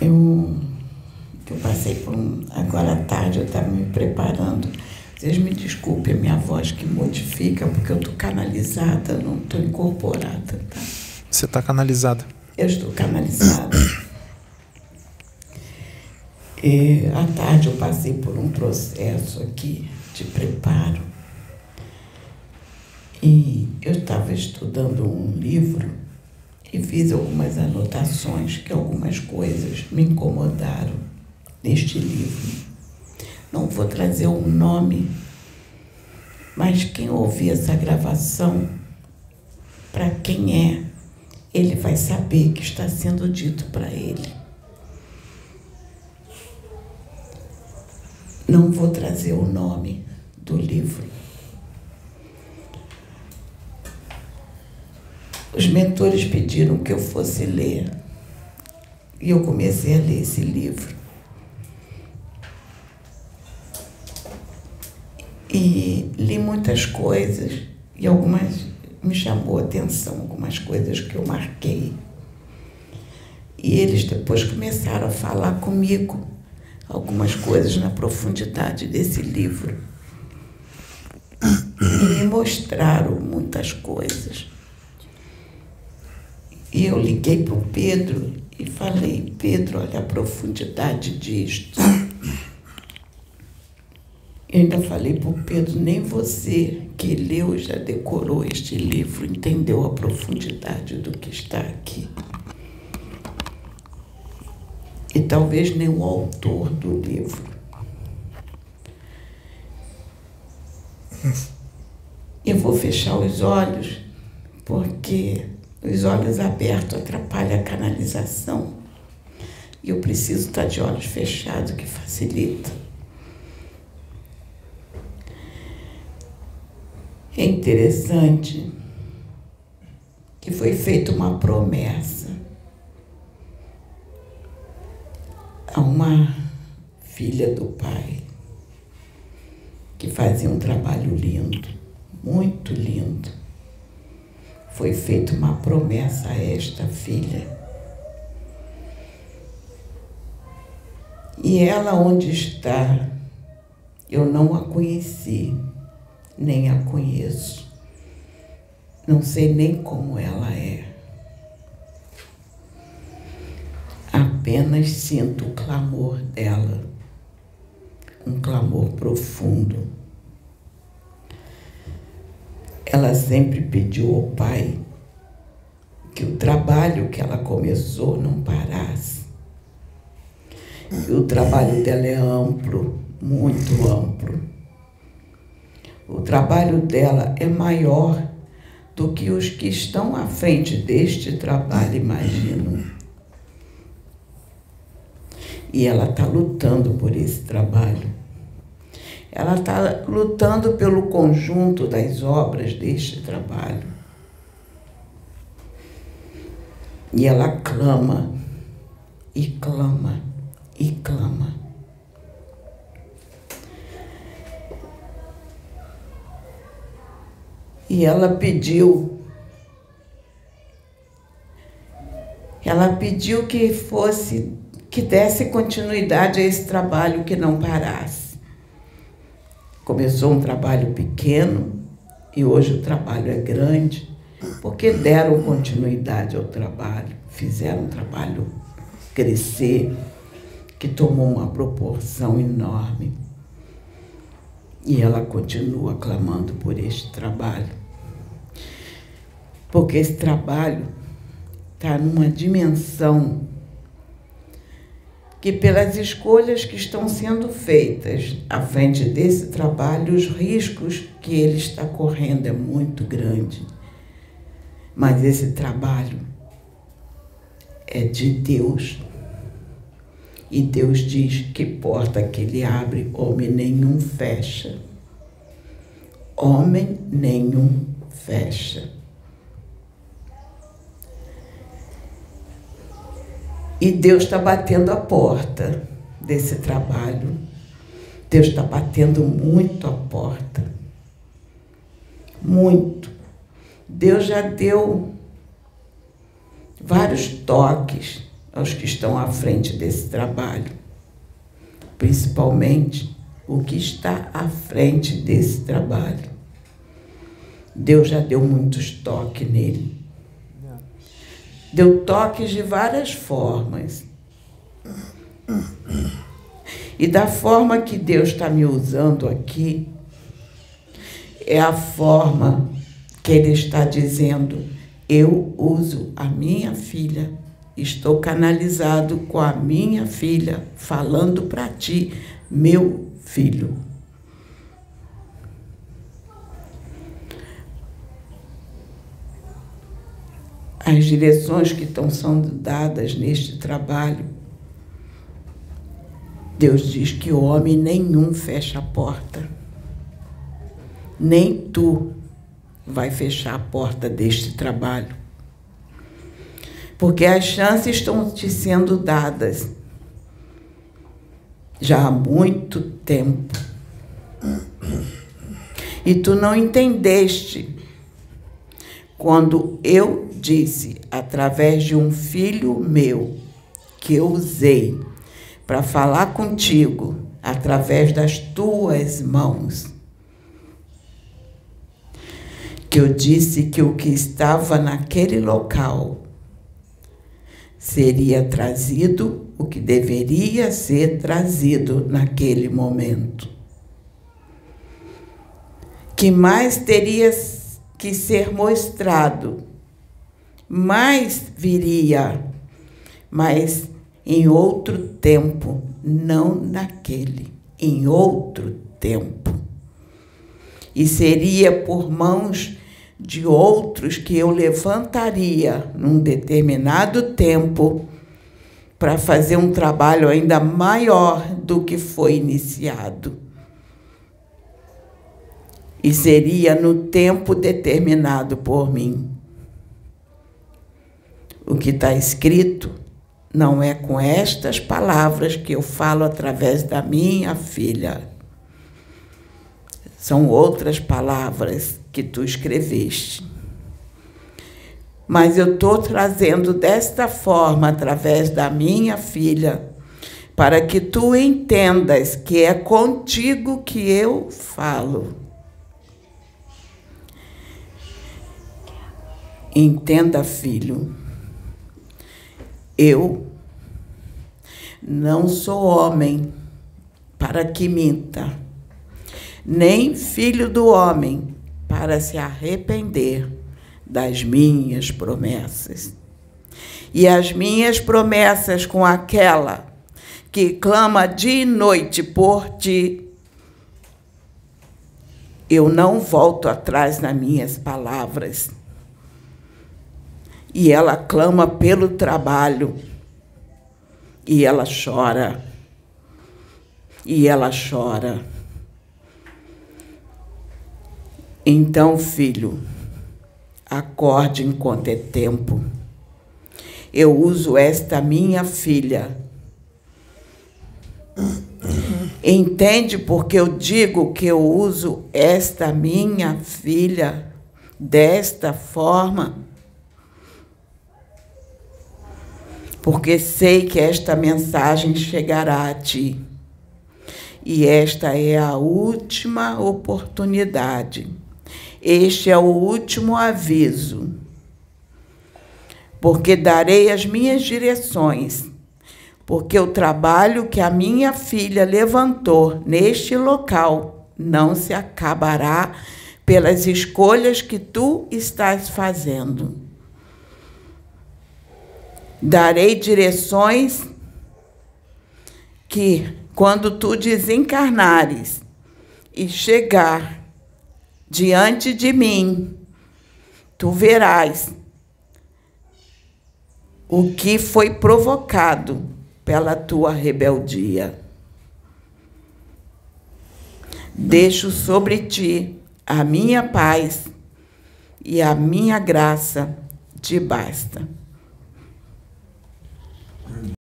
Eu, eu passei por um. Agora à tarde eu estava me preparando. Vocês me desculpem a minha voz que modifica, porque eu estou canalizada, não estou incorporada, tá? Você está canalizada. Eu estou canalizada. E à tarde eu passei por um processo aqui de preparo. E eu estava estudando um livro e fiz algumas anotações que algumas coisas me incomodaram neste livro. Não vou trazer um nome, mas quem ouvir essa gravação, para quem é, ele vai saber que está sendo dito para ele. Não vou trazer o nome do livro. Os mentores pediram que eu fosse ler. E eu comecei a ler esse livro. E li muitas coisas, e algumas me chamou a atenção, algumas coisas que eu marquei. E eles depois começaram a falar comigo algumas coisas na profundidade desse livro. E me mostraram muitas coisas. E eu liguei para o Pedro e falei, Pedro, olha a profundidade disto. Eu ainda falei para o Pedro, nem você que leu e já decorou este livro entendeu a profundidade do que está aqui. E talvez nem o autor do livro. Eu vou fechar os olhos, porque os olhos abertos atrapalham a canalização. E eu preciso estar de olhos fechados, que facilita. É interessante que foi feita uma promessa a uma filha do pai que fazia um trabalho lindo, muito lindo. Foi feita uma promessa a esta filha. E ela onde está, eu não a conheci nem a conheço. Não sei nem como ela é. Apenas sinto o clamor dela, um clamor profundo. Ela sempre pediu ao Pai que o trabalho que ela começou não parasse. E o trabalho dela é amplo, muito amplo o trabalho dela é maior do que os que estão à frente deste trabalho imaginam. E ela está lutando por esse trabalho. Ela está lutando pelo conjunto das obras deste trabalho. E ela clama, e clama, e clama. E ela pediu, ela pediu que fosse, que desse continuidade a esse trabalho que não parasse. Começou um trabalho pequeno e hoje o trabalho é grande, porque deram continuidade ao trabalho, fizeram o trabalho crescer, que tomou uma proporção enorme. E ela continua clamando por este trabalho. Porque esse trabalho está numa dimensão que, pelas escolhas que estão sendo feitas à frente desse trabalho, os riscos que ele está correndo é muito grande. Mas esse trabalho é de Deus. E Deus diz que porta que ele abre, homem nenhum fecha. Homem nenhum fecha. E Deus está batendo a porta desse trabalho. Deus está batendo muito a porta. Muito. Deus já deu vários toques aos que estão à frente desse trabalho, principalmente o que está à frente desse trabalho. Deus já deu muitos toques nele. Deu toques de várias formas. E da forma que Deus está me usando aqui, é a forma que Ele está dizendo: eu uso a minha filha, estou canalizado com a minha filha, falando para ti, meu filho. As direções que estão sendo dadas neste trabalho, Deus diz que homem nenhum fecha a porta, nem tu vai fechar a porta deste trabalho. Porque as chances estão te sendo dadas já há muito tempo. E tu não entendeste quando eu disse, através de um filho meu, que eu usei para falar contigo, através das tuas mãos, que eu disse que o que estava naquele local seria trazido o que deveria ser trazido naquele momento. Que mais teria que ser mostrado, mais viria, mas em outro tempo, não naquele, em outro tempo. E seria por mãos de outros que eu levantaria num determinado tempo para fazer um trabalho ainda maior do que foi iniciado. E seria no tempo determinado por mim. O que está escrito não é com estas palavras que eu falo através da minha filha. São outras palavras que tu escreveste. Mas eu estou trazendo desta forma, através da minha filha, para que tu entendas que é contigo que eu falo. Entenda, filho, eu não sou homem para que minta, nem filho do homem para se arrepender das minhas promessas. E as minhas promessas com aquela que clama dia e noite por ti, eu não volto atrás nas minhas palavras. E ela clama pelo trabalho. E ela chora. E ela chora. Então, filho, acorde enquanto é tempo. Eu uso esta minha filha. Entende porque eu digo que eu uso esta minha filha desta forma? Porque sei que esta mensagem chegará a ti. E esta é a última oportunidade este é o último aviso. Porque darei as minhas direções, porque o trabalho que a minha filha levantou neste local não se acabará pelas escolhas que tu estás fazendo. Darei direções que, quando tu desencarnares e chegar diante de mim, tu verás o que foi provocado pela tua rebeldia. Deixo sobre ti a minha paz e a minha graça te basta.